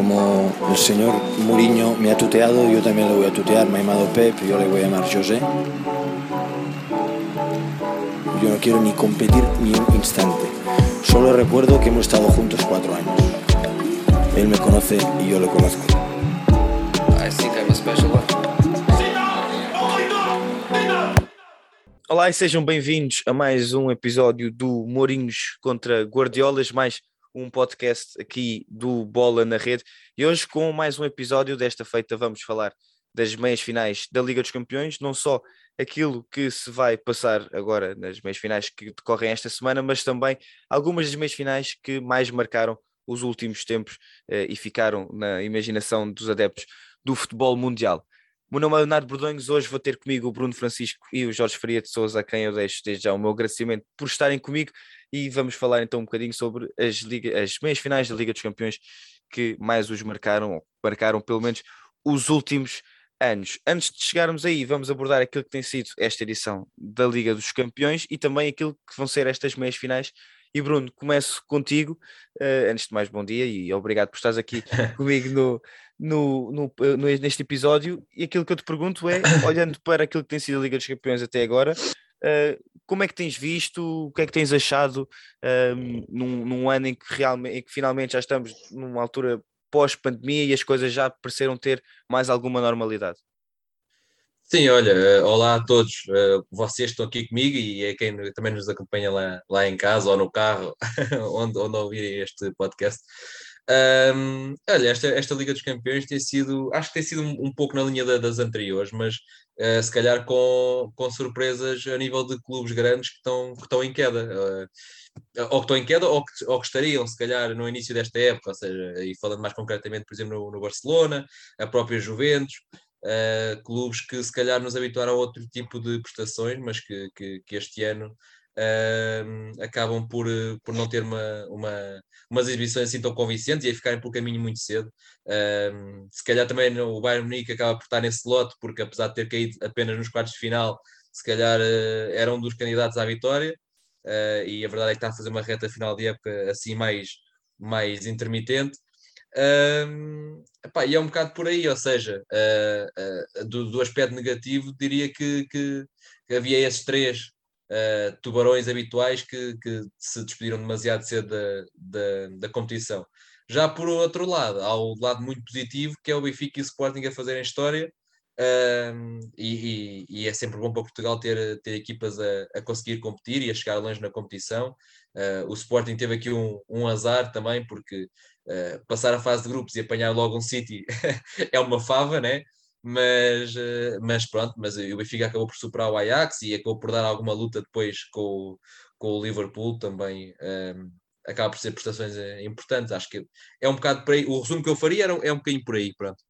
como el señor Mourinho me ha tuteado, yo también le voy a tutear. Me ha llamado Pep, yo le voy a llamar José. Yo no quiero ni competir ni un instante. Solo recuerdo que hemos estado juntos cuatro años. Él me conoce y yo lo conozco. I think I'm a special one. Olá e sejam bem-vindos a mais um episódio do Mourinhos contra Guardiolas, mais um podcast aqui do Bola na Rede. E hoje, com mais um episódio desta feita, vamos falar das meias finais da Liga dos Campeões, não só aquilo que se vai passar agora nas meias finais que decorrem esta semana, mas também algumas das meias finais que mais marcaram os últimos tempos eh, e ficaram na imaginação dos adeptos do futebol mundial. O meu nome é Leonardo Bordonhos, hoje vou ter comigo o Bruno Francisco e o Jorge Faria de Souza, a quem eu deixo desde já o meu agradecimento por estarem comigo e vamos falar então um bocadinho sobre as, as meias finais da Liga dos Campeões que mais os marcaram, ou marcaram pelo menos os últimos anos. Antes de chegarmos aí, vamos abordar aquilo que tem sido esta edição da Liga dos Campeões e também aquilo que vão ser estas meias finais. E Bruno, começo contigo. Uh, antes de mais, bom dia e obrigado por estares aqui comigo no, no, no, no, neste episódio. E aquilo que eu te pergunto é, olhando para aquilo que tem sido a Liga dos Campeões até agora, uh, como é que tens visto, o que é que tens achado um, num, num, ano em que, realmente, em que finalmente já estamos numa altura pós-pandemia e as coisas já pareceram ter mais alguma normalidade? Sim, olha, eh, olá a todos. Uh, vocês estão aqui comigo e é quem também nos acompanha lá, lá em casa ou no carro, onde, onde ouvirem este podcast. Um, olha, esta, esta Liga dos Campeões tem sido, acho que tem sido um, um pouco na linha da, das anteriores, mas uh, se calhar com, com surpresas a nível de clubes grandes que estão, que estão em queda. Uh, ou que estão em queda ou que, ou que estariam, se calhar, no início desta época, ou seja, e falando mais concretamente, por exemplo, no, no Barcelona, a própria Juventus, uh, clubes que se calhar nos habituaram a outro tipo de prestações, mas que, que, que este ano uh, acabam por, por não ter uma, uma, umas exibições assim tão convincentes e a ficarem pelo caminho muito cedo. Uh, se calhar também o Bayern Munique acaba por estar nesse lote, porque apesar de ter caído apenas nos quartos de final, se calhar era um dos candidatos à vitória. E a verdade é que está a fazer uma reta final de época assim mais, mais intermitente. Um, epá, e é um bocado por aí, ou seja, uh, uh, do, do, aspecto negativo, diria que, que, que havia esses três uh, tubarões habituais que, que, se despediram demasiado cedo da, da, da, competição. Já por outro lado, há o lado muito positivo, que é o Benfica e o Sporting a fazerem história, e, e, e, é sempre bom para Portugal ter, ter equipas a, a conseguir competir e a chegar longe na competição. Uh, o Sporting teve aqui um, um azar também, porque uh, passar a fase de grupos e apanhar logo um City é uma fava, né? mas, eh, mas pronto, mas o Benfica acabou por superar o Ajax e acabou por dar alguma luta depois com, com o Liverpool também. Um, ehm, acaba por ser prestações eh, importantes. Acho que é um bocado por aí. O resumo que eu faria era, é um bocadinho por aí, pronto.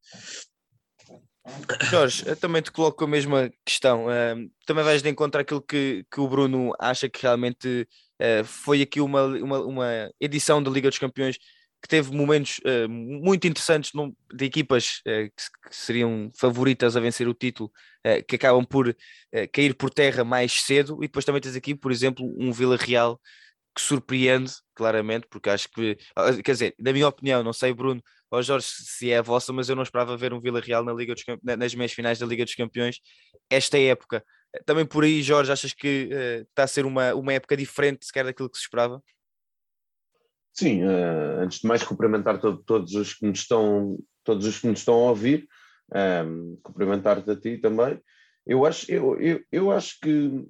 Jorge, eu também te coloco a mesma questão. Também vais de encontro àquilo que, que o Bruno acha que realmente uh, foi aqui uma, uma, uma edição da Liga dos Campeões que teve momentos uh, muito interessantes num, de equipas uh, que, que, seriam favoritas a vencer o título, uh, que acabam por cair por terra mais cedo, e depois também tens aqui, por exemplo, um Vila Real que surpreende claramente, porque acho que, ah, quer dizer, na minha opinião, não sei, Bruno ou Jorge, se é a vossa, mas eu não esperava ver um Vila Real na Liga dos, nas meias finais da Liga dos Campeões esta época. Também por aí, Jorge, achas que está a ser uma, uma época diferente sequer daquilo que se esperava? Sim, uh, antes de mais cumprimentar todo, todos os que nos estão, todos os que nos estão a ouvir, um, ehm, cumprimentar-te a ti também. Eu acho, eu, eu, eu acho que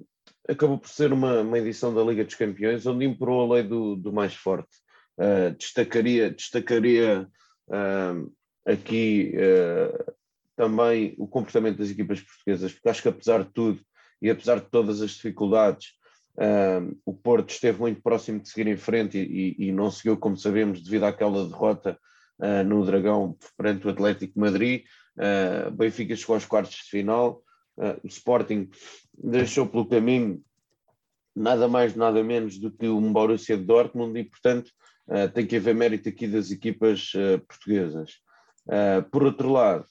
acabou por ser uma, uma edição da Liga dos Campeões onde imperou a lei do, do mais forte. Uh, destacaria destacaria uh, aqui uh, também o comportamento das equipas portuguesas, porque acho que apesar de tudo e apesar de todas as dificuldades, Uh, o Porto esteve muito próximo de seguir em frente e, e, e não seguiu, como sabemos, devido àquela derrota uh, no Dragão perante o Atlético de Madrid. Uh, Benfica chegou aos quartos de final. Ah, o Sporting deixou pelo caminho nada mais, nada menos do que o Borussia de Dortmund e, portanto, tem que haver mérito aqui das equipas portuguesas. por outro lado,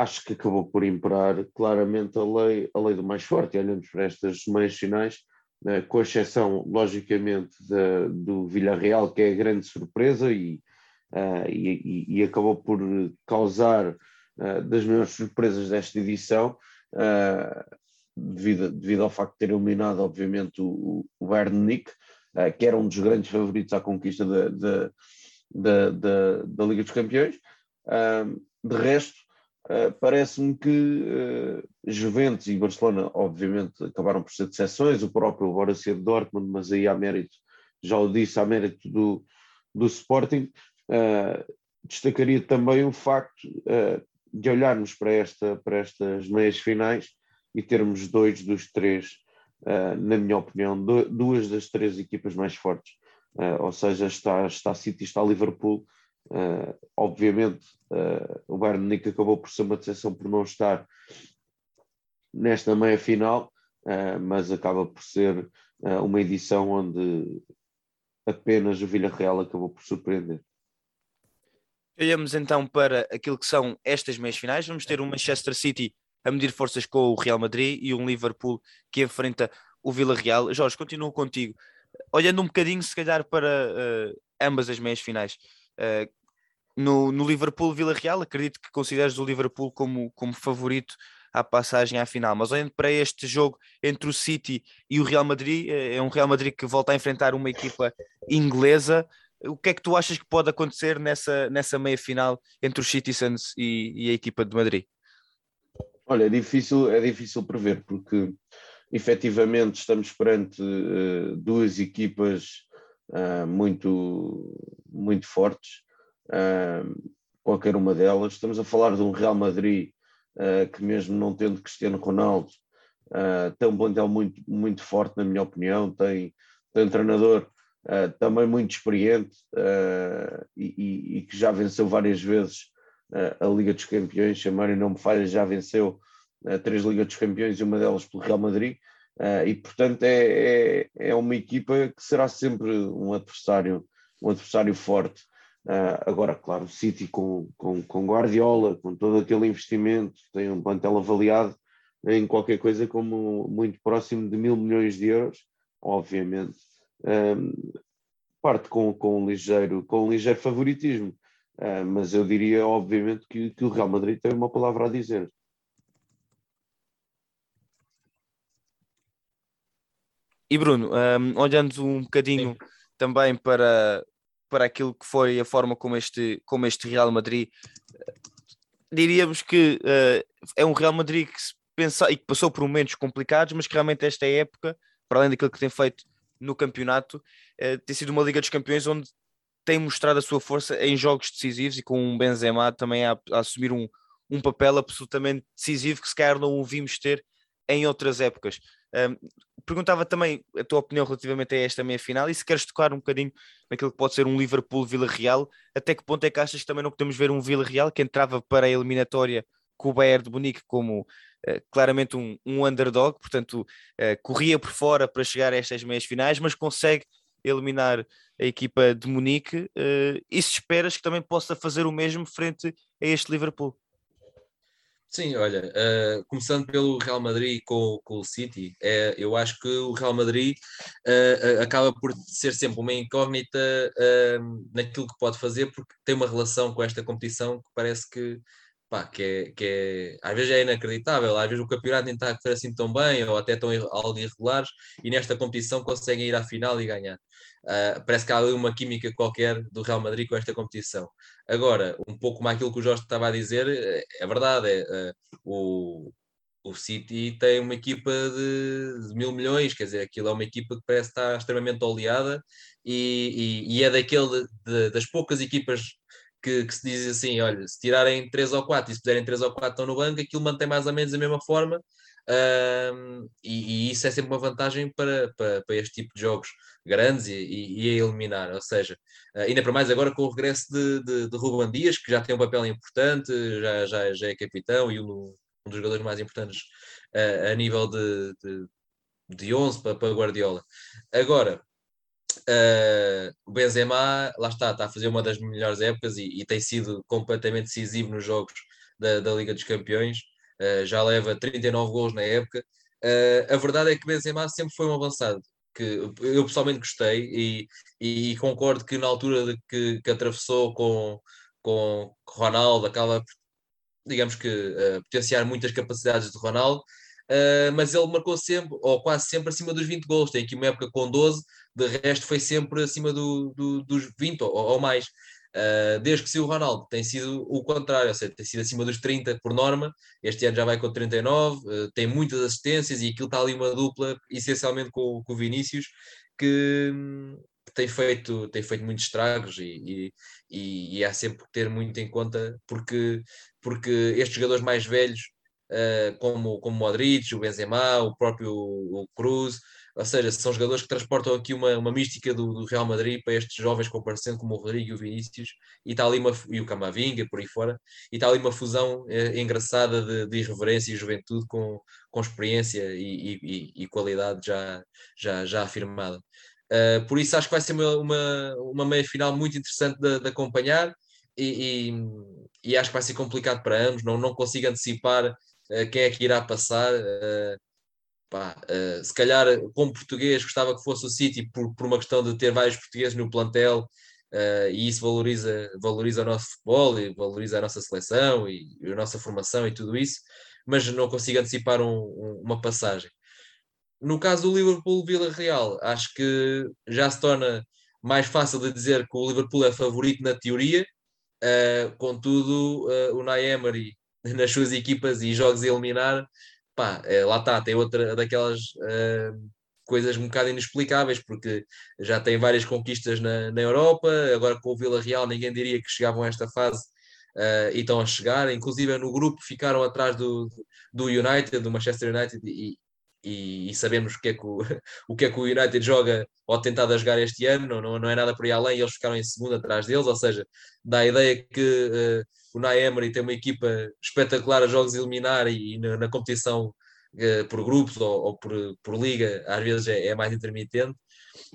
acho que acabou por imperar claramente a lei, a lei do mais forte. Olhamos para estas meias finais, né, com exceção, logicamente, do Villarreal, que é a grande surpresa, e, uh, e, e, acabou por causar uh, das maiores surpresas desta edição, uh, devido, devido ao facto de ter eliminado, obviamente, o, o que era um dos grandes favoritos à conquista da, da, da, da Liga dos Campeões. de resto, Uh, parece-me que uh, Juventus e Barcelona, obviamente, acabaram por ser decepções, o próprio Borussia Dortmund, mas aí há mérito, já o disse, há mérito do, do Sporting. Uh, destacaria também o facto de olharmos para, esta, para estas meias finais e termos dois dos três, na minha opinião, duas das três equipas mais fortes. ou seja, está, está City, está Liverpool, Uh, obviamente, uh, o Bayern Munique acabou por ser uma decepção por não estar nesta meia final, uh, mas acaba por ser uma edição onde apenas o Villarreal acabou por surpreender. Olhamos então para aquilo que são estas meias finais. Vamos ter um Manchester City a medir forças com o Real Madrid e um Liverpool que enfrenta o Villarreal. Jorge, continuo contigo. Olhando um bocadinho, se calhar, para ambas as meias finais. Uh, no, no Liverpool Vila Real, acredito que consideres o Liverpool como, como favorito à passagem à final. Mas olhando para este jogo entre o City e o Real Madrid, eh, é um Real Madrid que volta a enfrentar uma equipa inglesa. O que é que tu achas que pode acontecer nessa, nessa meia final entre os Citizens e, e a equipa de Madrid? Olha, é difícil, é difícil prever, porque efetivamente estamos perante uh, duas equipas uh, muito, muito fortes, uh, qualquer uma delas. Estamos a falar de um Real Madrid uh, que, mesmo não tendo Cristiano Ronaldo, tem um plantel muito, muito forte, na minha opinião. Tem, tem um treinador também muito experiente e, e, e, que já venceu várias vezes a Liga dos Campeões. Se a memória não me falha, já venceu três Ligas dos Campeões e uma delas pelo Real Madrid. Uh, e portanto é, é, é, uma equipa que será sempre um adversário, um adversário forte. Uh, agora, claro, o City com, com, com Guardiola, com todo aquele investimento, tem um plantel avaliado em qualquer coisa como muito próximo de mil milhões de euros, obviamente, um, parte com, com, um ligeiro, com um ligeiro favoritismo, uh, mas eu diria, obviamente, que, que o Real Madrid tem uma palavra a dizer. E Bruno, um, olhando um bocadinho Sim. também para, para aquilo que foi a forma como este, como este Real Madrid, diríamos que uh, é um Real Madrid que, se pensa, e que passou por momentos complicados, mas que realmente esta época, para além daquilo que tem feito no campeonato, uh, tem sido uma Liga dos Campeões onde tem mostrado a sua força em jogos decisivos e com um Benzema também a, a assumir um, um papel absolutamente decisivo que se calhar não o vimos ter em outras épocas. Um, perguntava também a tua opinião relativamente a esta meia final e se queres tocar um bocadinho naquilo que pode ser um Liverpool-Vila Real, até que ponto é que achas que também não podemos ver um Vila Real que entrava para a eliminatória com o Bayern de Munique como uh, claramente um, um, underdog, portanto uh, corria por fora para chegar a estas meias finais, mas consegue eliminar a equipa de Munique uh, e se esperas que também possa fazer o mesmo frente a este Liverpool? Sim, olha, uh, começando pelo Real Madrid com, com o City, é, eu acho que o Real Madrid uh, acaba por ser sempre uma incógnita uh, naquilo que pode fazer, porque tem uma relação com esta competição que parece que, pá, que, é, que é, às vezes é inacreditável, às vezes o campeonato nem está a correr assim tão bem, ou até tão algo irregulares, e nesta competição conseguem ir à final e ganhar. Uh, parece que há ali uma química qualquer do Real Madrid com esta competição. Agora, um pouco mais aquilo que o Jorge estava a dizer, é, verdade, é, uh, o, o City tem uma equipa de, de, mil milhões, quer dizer, aquilo é uma equipa que parece estar extremamente oleada e, e, e é daquele de, das poucas equipas que, que, se diz assim: olha, se tirarem 3 ou 4 e se puderem 3 ou 4 estão no banco, aquilo mantém mais ou menos a mesma forma. Um, e, e, isso é sempre uma vantagem para, para, para este tipo de jogos grandes e, e, e a eliminar. Ou seja, uh, ainda para mais agora com o regresso de, de, de Ruben Dias, que já tem um papel importante, já, já, já é capitão e um, um dos jogadores mais importantes uh, a nível de, de, de 11 para, para Guardiola. Agora, Uh, o Benzema, lá está, está a fazer uma das melhores épocas e, e tem sido completamente decisivo nos jogos da, da Liga dos Campeões. Uh, já leva 39 gols na época. Uh, a verdade é que Benzema sempre foi um avançado. que eu pessoalmente gostei e, e, concordo que na altura que, que atravessou com, com Ronaldo acaba digamos que potenciar muitas capacidades de Ronaldo mas ele marcou sempre, ou quase sempre, acima dos 20 gols. Tem aqui uma época com 12, de resto foi sempre acima do, do, dos 20 ou, ou mais. Uh, desde que se o Ronaldo tem sido o contrário, ou seja, tem sido acima dos 30 por norma, este ano já vai com 39, uh, ah, tem muitas assistências e aquilo está ali uma dupla, essencialmente com, com o Vinícius, que, que, tem, feito, tem feito muitos estragos e, e, e há sempre que ter muito em conta, porque, porque estes jogadores mais velhos uh, como, como o Modric, o Benzema, o próprio o Cruz, ou seja, são jogadores que transportam aqui uma, uma mística do, do Real Madrid para estes jovens comparecendo como o Rodrigo e o Vinícius, e está ali uma, e o Camavinga, por aí fora, e está ali uma fusão eh, engraçada de, de, irreverência e juventude com, com experiência e, e, e qualidade já, já, já afirmada. Uh, por isso acho que vai ser uma, uma, uma meia final muito interessante de, de acompanhar e, e, e, acho que vai ser complicado para ambos, não, não consigo antecipar eh, quem é que irá passar. Eh, pá, eh, se calhar, como português, gostava que fosse o City por, por uma questão de ter vários portugueses no plantel. Uh, e isso valoriza, valoriza o nosso futebol e valoriza a nossa seleção e, e a nossa formação e tudo isso, mas não consigo antecipar um, um, uma passagem. No caso do Liverpool-Vila Real, acho que já se torna mais fácil de dizer que o Liverpool é favorito na teoria, uh, contudo, uh, o Nay Emery nas suas equipas e jogos a eliminar, pá, é, lá está, tem outra daquelas uh, coisas um bocado inexplicáveis, porque já tem várias conquistas na, na Europa, agora com o Vila Real ninguém diria que chegavam a esta fase uh, e estão a chegar, inclusive no grupo ficaram atrás do, do United, do Manchester United, e, e, e, sabemos o que, é que o, o que é que o United joga ou tentado a jogar este ano, não, não é nada por aí além, eles ficaram em segundo atrás deles, ou seja, dá a ideia que uh, o Nay tem uma equipa espetacular a jogos eliminar e, e na, na, competição uh, por grupos ou, ou, por, por liga, às vezes é, é, mais intermitente,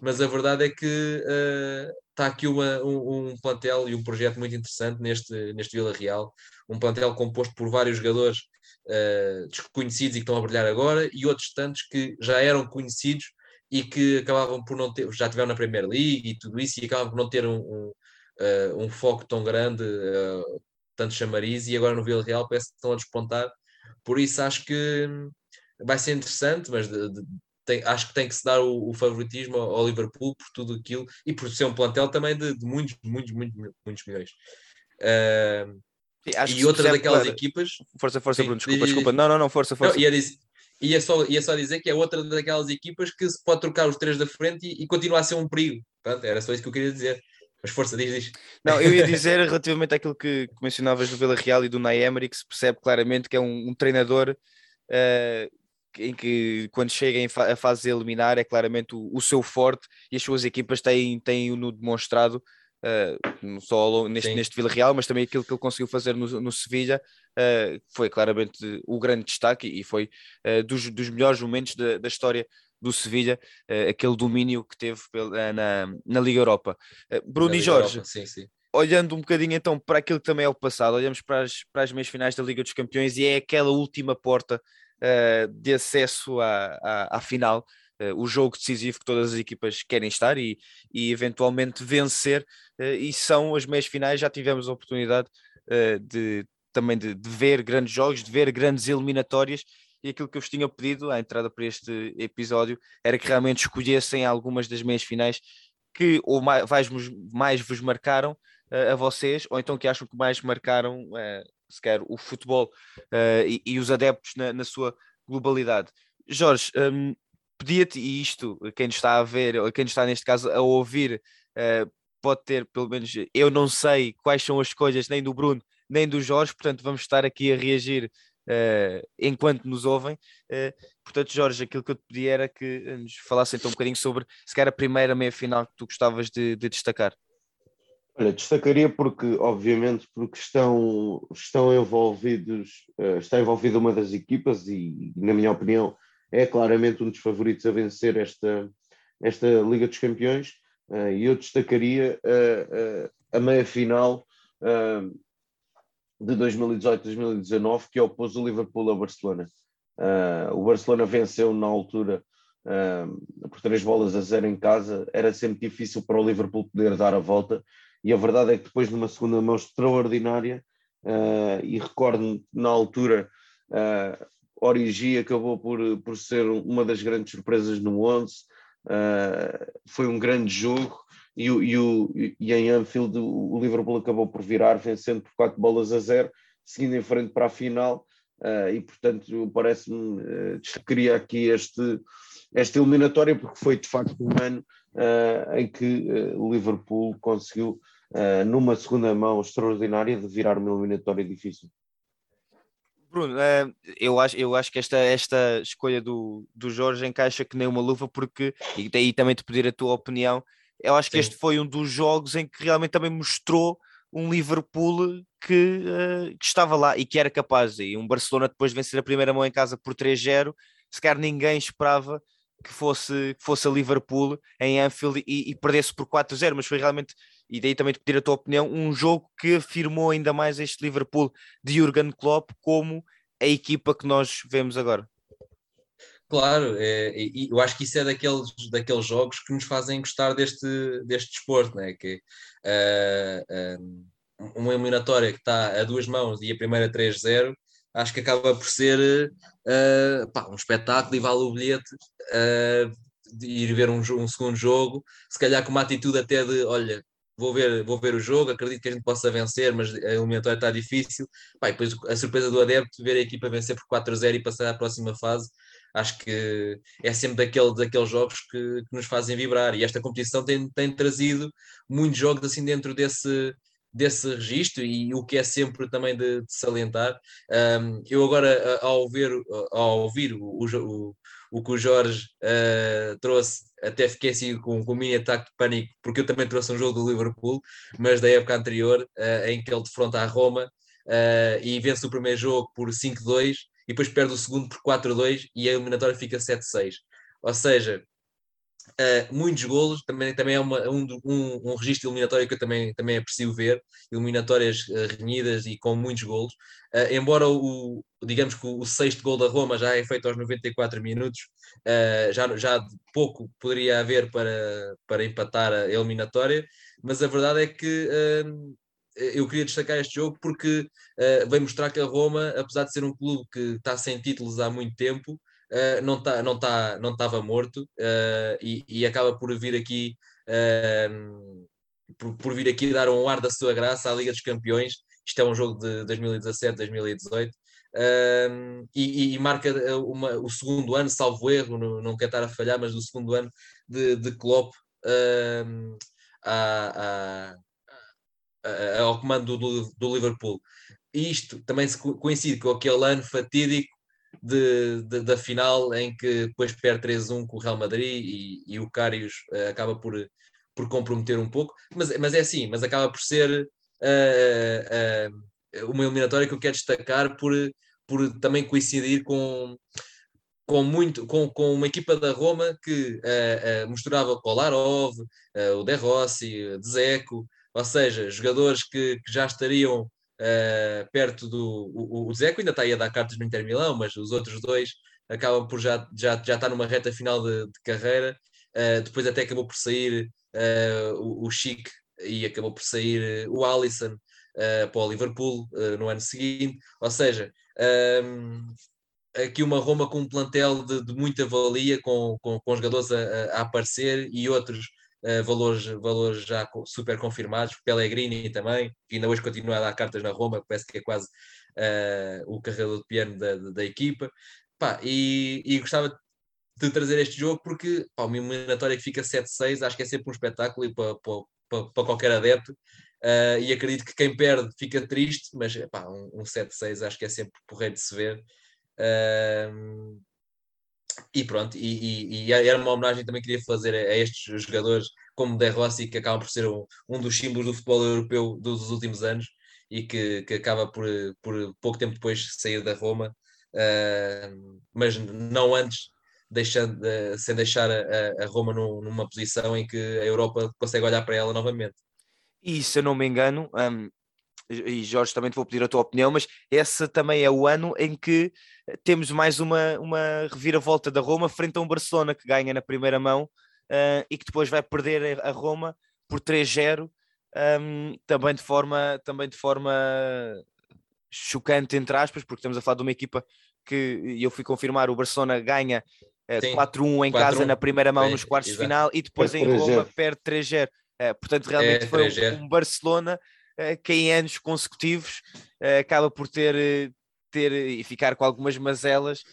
mas a verdade é que uh, está aqui uma, um, um, plantel e um projeto muito interessante neste, neste Vila Real, um plantel composto por vários jogadores uh, desconhecidos e que estão a brilhar agora, e outros tantos que já eram conhecidos e que acabavam por não ter, já tiveram na Premier League e tudo isso, e acabavam por não ter um, um, uh, um foco tão grande, uh, tanto chamariz, e agora no Vila Real parece que estão a despontar. Por isso acho que vai ser interessante, mas de, de, tem, acho que tem que se dar o, o, favoritismo ao Liverpool por tudo aquilo e por ser um plantel também de, de muitos, muitos, muitos, muitos milhões. Uh, Sim, e outra daquelas claro. equipas. Força, força, Sim, Bruno, desculpa, desculpa. Não, não, não, força, força. Não, ia, dizer, ia, só, ia só dizer que é outra daquelas equipas que se pode trocar os três da frente e, e continua a ser um perigo. Pronto, era só isso que eu queria dizer. Mas força, diz, diz. Não, eu ia dizer relativamente àquilo que, que mencionavas do Vila Real e do Naemery, que se percebe claramente que é um, um treinador uh, em que quando chega fa a fase de eliminar é claramente o, o, seu forte e as suas equipas têm, têm no demonstrado uh, não só neste, neste Vila Real, mas também aquilo que ele conseguiu fazer no, no Sevilha uh, foi claramente o grande destaque e foi uh, dos, dos melhores momentos da, da história do Sevilha, aquele domínio que teve pela, na, na Liga Europa. Bruno e Jorge, Europa, sim, sim. olhando um bocadinho então para aquilo que também é o passado, olhamos para as, para as meias finais da Liga dos Campeões e é aquela última porta de acesso à, à, à final uh, o jogo decisivo que todas as equipas querem estar e, e eventualmente vencer, uh, e são as meias finais, já tivemos a oportunidade uh, de também de, de, ver grandes jogos, de ver grandes eliminatórias, e aquilo que eu vos tinha pedido à entrada para este episódio era que realmente escolhessem algumas das meias finais que ou mais, mais vos marcaram a vocês, ou então que acham que mais marcaram uh, sequer o futebol uh, e, e, os adeptos na, na sua globalidade. Jorge, um, pedia-te, e isto, quem está a ver, ou quem está neste caso a ouvir, uh, pode ter, pelo menos, eu não sei quais são as escolhas nem do Bruno, nem do Jorge, portanto vamos estar aqui a reagir uh, enquanto nos ouvem. Uh, portanto, Jorge, aquilo que eu te pedi era que nos falasse então um bocadinho sobre, se calhar, a primeira meia-final que tu gostavas de, de destacar. Olha, destacaria porque, obviamente, porque estão, estão envolvidos, está envolvida uma das equipas e, na minha opinião, é claramente um dos favoritos a vencer esta, esta Liga dos Campeões uh, e eu destacaria uh, uh, a meia-final de 2018-2019 que opôs o Liverpool ao Barcelona. o Barcelona venceu na altura por três bolas a zero em casa, era sempre difícil para o Liverpool poder dar a volta. E a verdade é que depois de uma segunda mão extraordinária, uh, e recordo-me na altura, uh, Origi acabou por, por ser uma das grandes surpresas no 11. Uh, foi um grande jogo e, e, o, e em Anfield o Liverpool acabou por virar, vencendo por quatro bolas a zero, seguindo em frente para a final. Uh, e portanto parece-me uh, queria aqui este, esta eliminatória porque foi de facto um ano uh, em que o Liverpool conseguiu numa segunda mão extraordinária de virar uma eliminatória difícil. Bruno, eu, acho, eu acho que esta, esta escolha do, do Jorge encaixa que nem uma luva, porque, e daí também te pedir a tua opinião, eu acho que Sim. este foi um dos jogos em que realmente também mostrou um Liverpool que, uh, que, estava lá e que era capaz. E um Barcelona depois de vencer a primeira mão em casa por 3-0, se calhar ninguém esperava que fosse, que fosse a Liverpool em Anfield e, e perdesse por 4-0, mas foi realmente, e daí também te pedir a tua opinião, um jogo que afirmou ainda mais este Liverpool de Jurgen Klopp como a equipa que nós vemos agora. Claro, é, eu acho que isso é daqueles, daqueles jogos que nos fazem gostar deste, deste desporto, né? que uh, uh, uma eliminatória que está a duas mãos e a primeira 3-0, acho que acaba por ser uh, pá, um espetáculo e vale o bilhete de ir ver um, um, segundo jogo, se calhar com uma atitude até de olha, vou ver, vou ver o jogo, acredito que a gente possa vencer, mas a eliminatória está difícil. Pá, depois a surpresa do adepto, ver a equipa vencer por 4-0 e passar à próxima fase, acho que é sempre daquele, daqueles jogos que, que, nos fazem vibrar. E esta competição tem, tem trazido muitos jogos assim dentro desse, desse registro e o que é sempre também de, de salientar. Um, eu agora, ao, ver, ao ouvir o, o, o que o Jorge uh, trouxe, até fiquei assim com, com um mini ataque de pânico, porque eu também trouxe um jogo do Liverpool, mas da época anterior, uh, em que ele defronta a Roma uh, e vence o primeiro jogo por 5-2 e depois perde o segundo por 4-2 e a eliminatória fica 7-6. Ou seja, uh, muitos golos, também, também é uma, um, um, um registro eliminatório que eu também, também aprecio ver, eliminatórias uh, renhidas e com muitos golos. Uh, embora o, digamos que o, o, sexto gol da Roma já é feito aos 94 minutos, já, já pouco poderia haver para, para empatar a eliminatória, mas a verdade é que eu queria destacar este jogo porque uh, vem mostrar que a Roma, apesar de ser um clube que está sem títulos há muito tempo, uh, não está não tá, não estava morto uh, e, e, acaba por vir aqui por, por, vir aqui dar um ar da sua graça à Liga dos Campeões. Isto é um jogo de 2017, 2018. e, e, marca uma, o segundo ano, salvo erro, não, não quero estar a falhar, mas o segundo ano de, de Klopp a, ao comando do, do Liverpool. Isto também coincide com aquele ano fatídico de, de, da final em que depois perde 3-1 com o Real Madrid e, e o Carius uh, acaba por, por comprometer um pouco, mas, mas é assim, mas acaba por ser uh, uh, uma eliminatória que eu quero destacar por, por também coincidir com, com, muito, com, com uma equipa da Roma que misturava Kolarov, o De Rossi, Dzeko, ou seja, jogadores que, que já estariam uh, perto do. O, o Zeco ainda está aí a dar cartas no Inter Milão, mas os outros dois acabam por já, já, já estar numa reta final de, de carreira. Uh, depois até acabou por sair uh, o, o Chic e acabou por sair o Alisson para o Liverpool no ano seguinte. Ou seja, um, aqui uma Roma com um plantel de, de muita valia, com, com, com jogadores a, a, aparecer e outros uh, valores, valores já super confirmados, Pellegrini também, que ainda hoje continua a dar cartas na Roma, parece que é quase uh, o carregador de piano da, da, da equipa. Pá, e, e, gostava de trazer este jogo porque pá, uma eliminatória que fica 7-6 acho que é sempre um espetáculo para, para, para qualquer adepto. Uh, e acredito que quem perde fica triste, mas pá, um, um 7-6 acho que é sempre porreiro de se ver. Uh, e pronto, e, e, e, era uma homenagem também que queria fazer a, a estes jogadores como De Rossi, que acaba por ser um, um dos símbolos do futebol europeu dos últimos anos e que, que acaba por, por pouco tempo depois sair da Roma, uh, mas não antes, deixando, uh, sem deixar a, a Roma num, numa posição em que a Europa consegue olhar para ela novamente. E se eu não me engano, um, e Jorge, também te vou pedir a tua opinião, mas esse também é o ano em que temos mais uma, uma reviravolta da Roma frente a um Barcelona que ganha na primeira mão uh, e que depois vai perder a Roma por 3-0, um, também, de forma, também de forma chocante, entre aspas, porque estamos a falar de uma equipa que eu fui confirmar, o Barcelona ganha uh, 4-1 em casa na primeira mão Bem, nos quartos de final e depois em Roma perde 3-0. Uh, eh, portanto, realmente é, foi um, um Barcelona que em anos consecutivos uh, acaba por ter, ter e ficar com algumas mazelas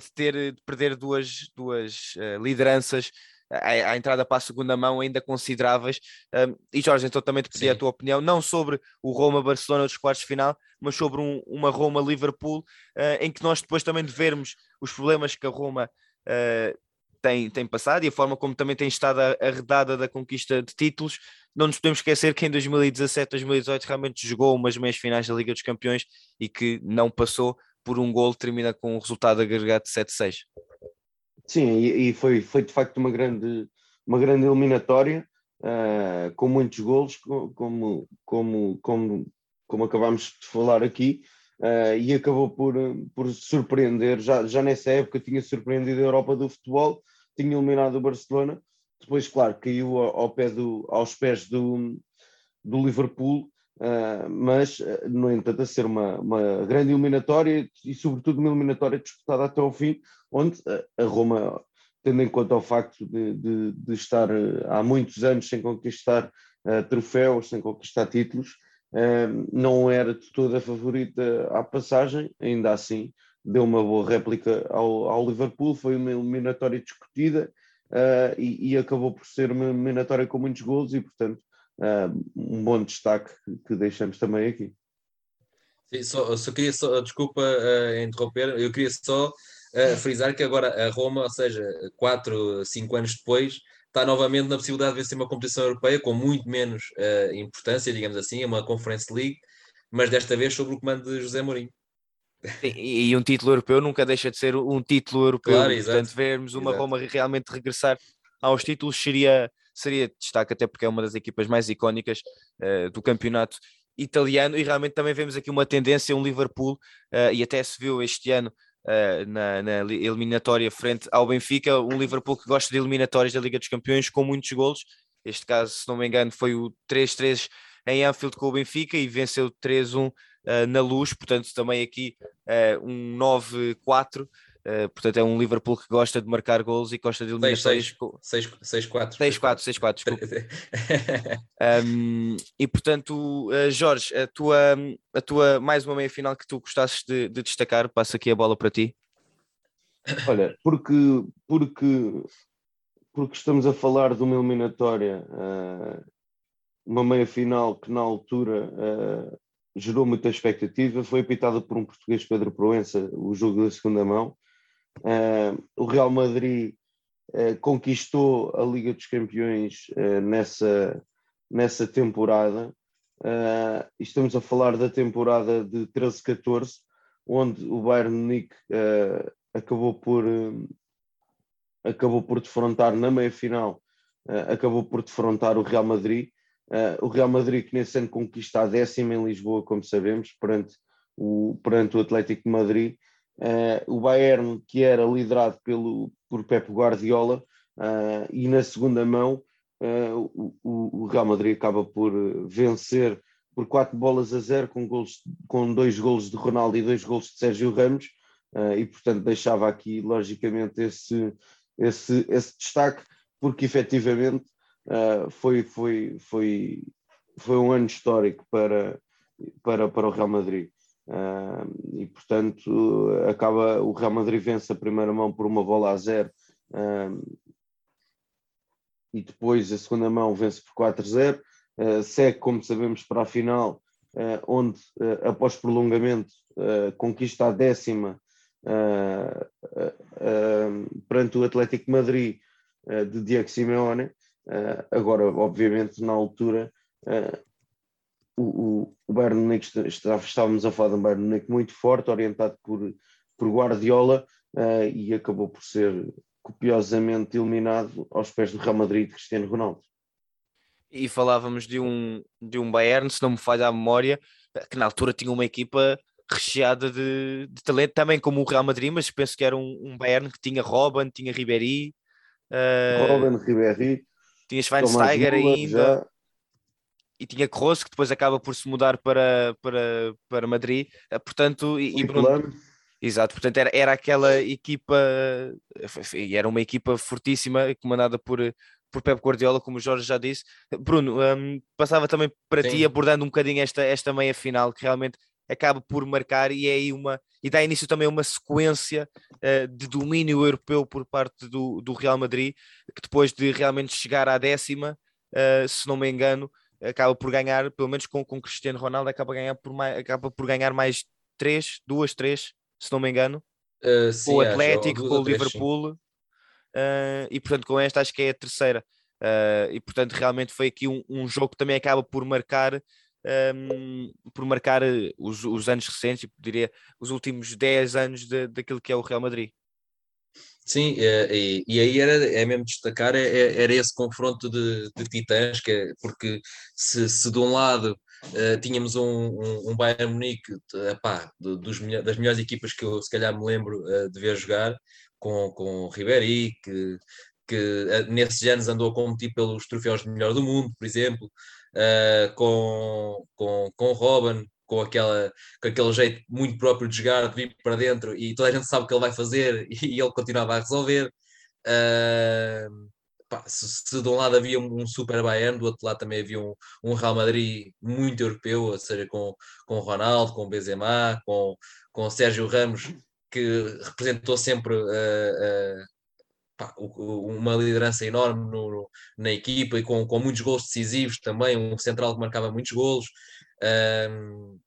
de ter de perder duas, duas lideranças à, à, entrada para a segunda mão ainda consideráveis. Um, e Jorge, então também te pedi Sim. a tua opinião, não sobre o Roma-Barcelona dos quartos de final, mas sobre um, uma Roma-Liverpool, uh, em que nós depois também de vermos os problemas que a Roma uh, tem, tem passado e a forma como também tem estado arredada da conquista de títulos, não nos podemos esquecer que em 2017, 2018 realmente jogou umas meias finais da Liga dos Campeões e que não passou por um gol, termina com um resultado agregado de 7-6. Sim, e, foi, foi de facto uma grande, uma grande eliminatória, uh, com muitos golos, como, como, como, como acabámos de falar aqui, uh, e acabou por, por surpreender, já, já nessa época tinha surpreendido a Europa do futebol, tinha eliminado o Barcelona, depois, claro, caiu ao, pé do, aos pés do, do Liverpool, Uh, mas, uh, no entanto, a ser uma, uma grande eliminatória e, sobretudo, uma eliminatória disputada até ao fim, onde uh, a Roma, tendo em conta o facto de, de, de estar há muitos anos sem conquistar troféus, sem conquistar títulos, não era de toda a favorita à passagem, ainda assim deu uma boa réplica ao, ao Liverpool, foi uma eliminatória discutida e, e acabou por ser uma eliminatória com muitos gols e, portanto, uh, um bom destaque que deixamos também aqui. Sim, só, só queria só, desculpa uh, interromper, eu queria só uh, frisar que agora a Roma, ou seja, 4, 5 anos depois, está novamente na possibilidade de vencer uma competição europeia com muito menos uh, importância, digamos assim, é uma Conference League, mas desta vez sob o comando de José Mourinho. E, e, um título europeu nunca deixa de ser um título europeu, claro, portanto vermos uma exato. Roma realmente regressar aos títulos seria, seria destaque, até porque é uma das equipas mais icónicas uh, do campeonato italiano, e realmente também vemos aqui uma tendência, um Liverpool, uh, e até se viu este ano uh, na, na, eliminatória frente ao Benfica, um Liverpool que gosta de eliminatórias da Liga dos Campeões com muitos golos, este caso, se não me engano, foi o 3-3 em Anfield com o Benfica e venceu 3-1 na luz, portanto também aqui um 9-4 Uh, portanto, é um Liverpool que gosta de marcar gols e gosta de eliminatórias. 6-4. 6-4, 6-4, desculpa. um, e portanto, uh, Jorge, a tua, a tua mais uma meia final que tu gostasses de, de destacar, passo aqui a bola para ti. Olha, porque, porque, porque estamos a falar de uma eliminatória, uh, uma meia final que na altura gerou muita expectativa, foi apitada por um português, Pedro Proença, o jogo da segunda mão, Uh, o Real Madrid uh, conquistou a Liga dos Campeões uh, nessa, nessa temporada. estamos a falar da temporada de 13-14, onde o Bayern Munique acabou por acabou por defrontar na meia-final, acabou por defrontar o Real Madrid. O Real Madrid que nesse ano conquista a décima em Lisboa, como sabemos, perante o, perante o Atlético de Madrid, Uh, o Bayern, que era liderado pelo, por Pep Guardiola, uh, e na segunda mão o, o, Real Madrid acaba por vencer por quatro bolas a zero, com, golos, com dois golos de Ronaldo e dois golos de Sérgio Ramos, e portanto deixava aqui logicamente esse, esse, esse destaque, porque efetivamente foi, foi, foi, foi um ano histórico para, para, para o Real Madrid. Uh, e portanto acaba o Real Madrid vence a primeira mão por uma bola a zero uh, e depois a segunda mão vence por 4-0 uh, segue como sabemos para a final onde após prolongamento conquista a décima perante o Atlético de Madrid de Diego Simeone agora obviamente na altura o, o, Bayern Munique estávamos a falar de um Bayern Munique muito forte, orientado por, por Guardiola uh, e acabou por ser copiosamente eliminado aos pés do Real Madrid de Cristiano Ronaldo. E falávamos de um, de um Bayern, se não me falha a memória, que na altura tinha uma equipa recheada de, de talento, também como o Real Madrid, mas penso que era um, um Bayern que tinha Robin, tinha Ribéry, uh, Robin, Ribéry, tinha Schweinsteiger ainda. Já e tinha Kroos, que depois acaba por se mudar para, para, para Madrid, eh, portanto, e, e Bruno, Exato, portanto era, era aquela equipa, e era uma equipa fortíssima, comandada por, por Pep Guardiola, como o Jorge já disse. Bruno, um, passava também para Sim. ti abordando um bocadinho esta, esta meia final, que realmente acaba por marcar e é aí uma e dá início também a uma sequência uh, de domínio europeu por parte do, do Real Madrid, que depois de realmente chegar à décima, uh, se não me engano, acaba por ganhar, pelo menos com, com Cristiano Ronaldo, acaba, ganhar por mais, acaba por ganhar mais três, duas, três, se não me engano, uh, sim, com o Atlético, acho, com o Liverpool, uh, e portanto com esta acho que é a terceira. Uh, e portanto realmente foi aqui um, um, jogo que também acaba por marcar um, por marcar os, os, anos recentes, diria os últimos 10 anos de, daquilo que é o Real Madrid. Sim, é, e, e, aí era, é mesmo destacar, é, é, era esse confronto de, de titãs, que é, porque se, se de um lado uh, tínhamos um, um, um Bayern Munique epá, dos, das melhores equipas que eu se calhar me lembro uh, de ver jogar, com, com Ribéry, que, que uh, nesses anos andou a competir pelos troféus de melhor do mundo, por exemplo, com, com, com Robin, com, aquela, com aquele jeito muito próprio de jogar, de vir para dentro e toda a gente sabe o que ele vai fazer e, ele continuava a resolver. Uh, pá, se, se, de um lado havia um, super Bayern, do outro lado também havia um, um Real Madrid muito europeu, ou seja, com, com Ronaldo, com Benzema, com, com Sérgio Ramos, que representou sempre uh, uh, uma liderança enorme no, na equipa e com, com muitos gols decisivos também, um central que marcava muitos golos um,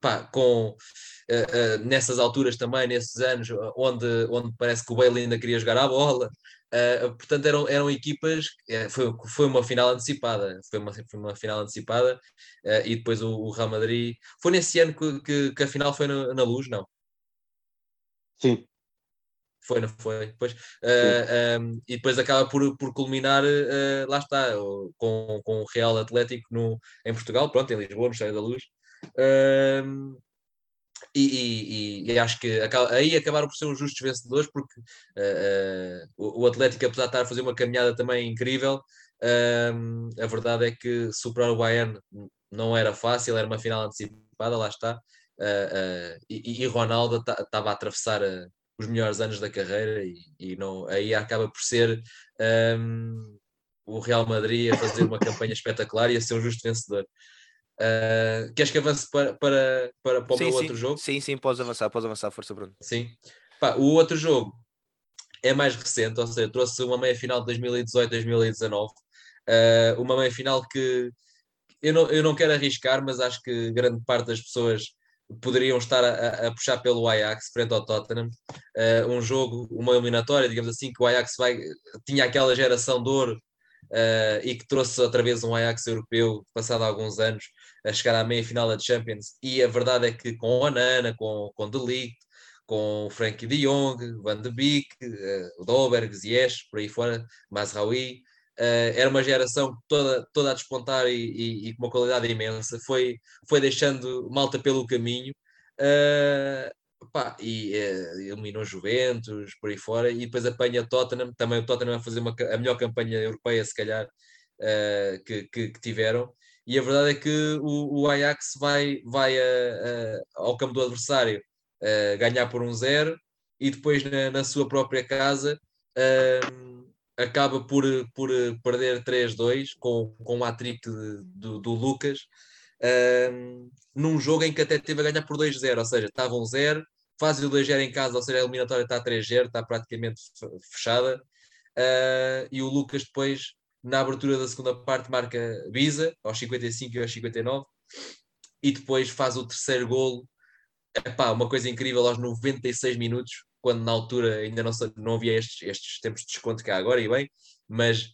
pá, com uh, uh, nessas alturas também, nesses anos, onde, onde parece que o Bale ainda queria jogar a bola. Uh, portanto, eram, eram equipas, foi, foi uma final antecipada, foi uma, foi uma final antecipada, e depois o, o, Real Madrid. Foi nesse ano que, que, que a final foi na luz, não? Sim, foi, não foi? Depois, uh, um, e depois acaba por, por culminar, uh, lá está, com, com o Real Atlético no, em Portugal, pronto, em Lisboa, no Estádio da Luz. Uh, e, e, e, acho que aí acabaram por ser os justos vencedores, porque o, o, Atlético, apesar de estar a fazer uma caminhada também incrível, a verdade é que superar o Bayern não era fácil, era uma final antecipada, lá está. e, e Ronaldo estava a atravessar os melhores anos da carreira e, e não, aí acaba por ser um, o Real Madrid a fazer uma campanha espetacular e a ser um justo vencedor. Uh, queres que avance para, para, para, para o sim, meu sim. outro jogo? Sim, sim, podes avançar, podes avançar, força Bruno. Sim. Pá, o outro jogo é mais recente, ou seja, trouxe uma meia-final de 2018-2019, uh, uma meia-final que eu não, eu não quero arriscar, mas acho que grande parte das pessoas poderiam estar a, a, puxar pelo Ajax frente ao Tottenham. Uh, um jogo, uma eliminatória, digamos assim, que o Ajax vai, tinha aquela geração de ouro uh, e que trouxe outra vez um Ajax europeu, passado alguns anos, a chegar à meia final da Champions. E a verdade é que com o Anana, com, com De Ligt, com o Frankie de Jong, Van de Beek, uh, Dolberg, Ziyech, por aí fora, Mazraoui, Uh, era uma geração toda, toda a despontar e, e, e, com uma qualidade imensa, foi, foi deixando malta pelo caminho. Uh, pá, e uh, eliminou Juventus por aí fora e depois apanha Tottenham, também o Tottenham a fazer uma, a melhor campanha europeia se calhar que, que, que, tiveram. E a verdade é que o, o Ajax vai, vai ao campo do adversário ganhar por um zero e depois na, na sua própria casa acaba por, por perder 3-2 com, com o hat-trick do, do, Lucas, um, num jogo em que até teve a ganhar por 2-0, ou seja, estava um 0, faz o 2-0 em casa, ou seja, a eliminatória está a 3-0, está praticamente fechada, uh, e o Lucas depois, na abertura da segunda parte, marca Visa, aos 55 e aos 59, e depois faz o terceiro golo, Epá, uma coisa incrível aos 96 minutos, quando na altura ainda não, não havia estes, estes tempos de desconto que há agora, e bem, mas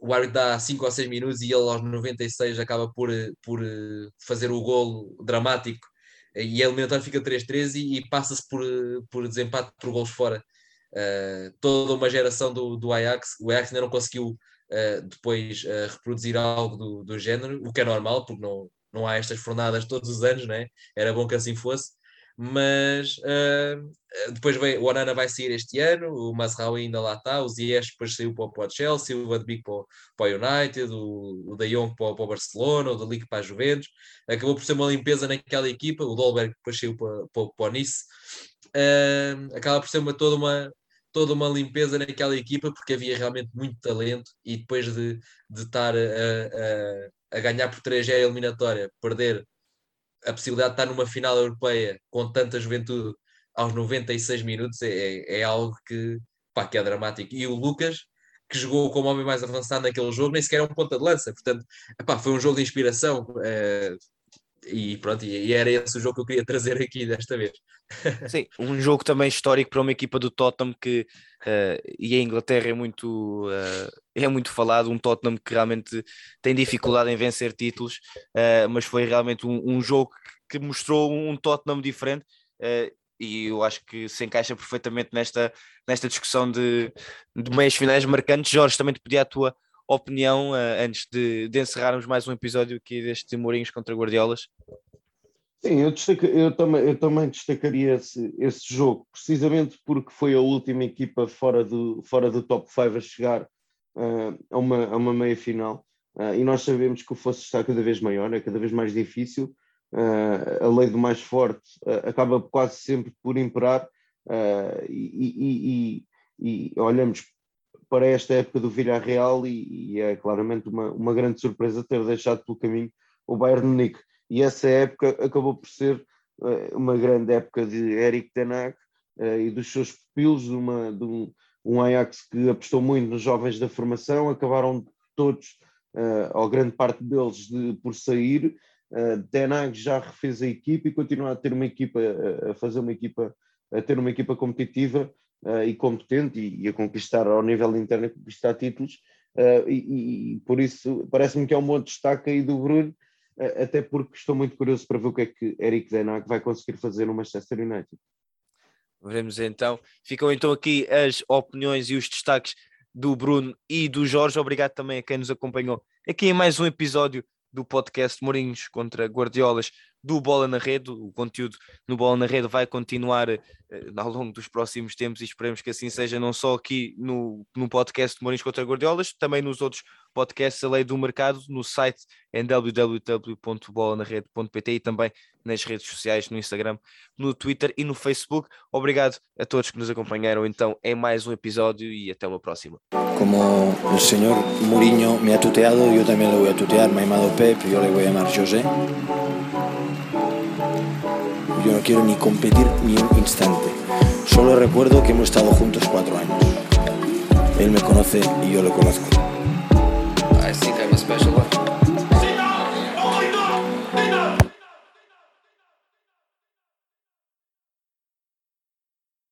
o árbitro dá 5 ou 6 minutos e ele aos 96 acaba por, por fazer o golo dramático e a eliminatória fica 3-3 e, e passa-se por, por desempate por golos fora. Uh, toda uma geração do, do Ajax, o Ajax ainda não conseguiu uh, depois uh, reproduzir algo do, do género, o que é normal, porque não, não há estas fornadas todos os anos, né? era bom que assim fosse. Mas uh, depois vem, o Onana vai sair este ano, o Mazraoui ainda lá está, o Ziyech depois saiu para, para o Chelsea, o Van para, para o United, o, o De Jong para, para o Barcelona, o De para a Juventus. Acabou por ser uma limpeza naquela equipa, o Dolberg depois saiu para, para, para o Nice. Uh, acaba por ser uma, toda uma, toda uma limpeza naquela equipa porque havia realmente muito talento e depois de, de estar a, a, a ganhar por 3 a eliminatória, perder a possibilidade de estar numa final europeia com tanta juventude aos 96 minutos é, é algo que, pá, que é dramático. E o Lucas, que jogou como homem mais avançado naquele jogo, nem sequer é um ponta de lança, portanto, foi um jogo de inspiração. É, e pronto, e, era esse o jogo que eu queria trazer aqui desta vez. Sim, um jogo também histórico para uma equipa do Tottenham que uh, e a Inglaterra é muito uh, é muito falado, um Tottenham que realmente tem dificuldade em vencer títulos, uh, mas foi realmente um, um, jogo que mostrou um Tottenham diferente e eu acho que se encaixa perfeitamente nesta, nesta discussão de, de meias finais marcantes. Jorge, também te pedi a tua opinião uh, antes de, de, encerrarmos mais um episódio aqui deste Mourinhos contra Guardiolas? Sim, eu, destaca, eu, também, eu também destacaria esse, esse jogo, precisamente porque foi a última equipa fora do, fora do top 5 a chegar uh, a, uma, a uma meia final. Uh, e nós sabemos que o fosse está cada vez maior, é cada vez mais difícil. a lei do mais forte acaba quase sempre por imperar. E, e, e, e olhamos para esta época do Villarreal e, e é claramente uma, uma grande surpresa ter deixado pelo caminho o Bayern Munique. E essa época acabou por ser uh, uma grande época de Eric Ten Hag uh, e dos seus pupilos, uma, de um, um, Ajax que apostou muito nos jovens da formação, acabaram todos, uh, ou grande parte deles, de, por sair. Uh, Ten Hag já refez a equipa e continua a ter uma equipa, a fazer uma equipa, a ter uma equipa competitiva uh, e competente e, e, a conquistar ao nível interno, a conquistar títulos. Uh, e, e, por isso parece-me que é um bom destaque aí do Bruno, uh, até porque estou muito curioso para ver o que é que Eric Denac vai conseguir fazer no Manchester United. Veremos então. Ficam então aqui as opiniões e os destaques do Bruno e do Jorge. Obrigado também a quem nos acompanhou aqui em mais um episódio do podcast Mourinhos contra Guardiolas do Bola na Rede. O conteúdo no Bola na Rede vai continuar uh, ao longo dos próximos tempos e esperemos que assim seja, não só aqui no, no podcast Mourinhos contra Guardiolas, também nos outros podcasts A Lei do Mercado, no site em www.bolanarede.pt e também nas redes sociais, no Instagram, no Twitter e no Facebook. Obrigado a todos que nos acompanharam então em mais um episódio e até uma próxima. Como o senhor Mourinho me ha tuteado, eu também voy a tutear, me ha llamado Pep, eu le voy a llamar José. Yo no quiero ni competir ni un instante. Solo recuerdo que hemos estado juntos cuatro años. Él me conoce y yo lo conozco.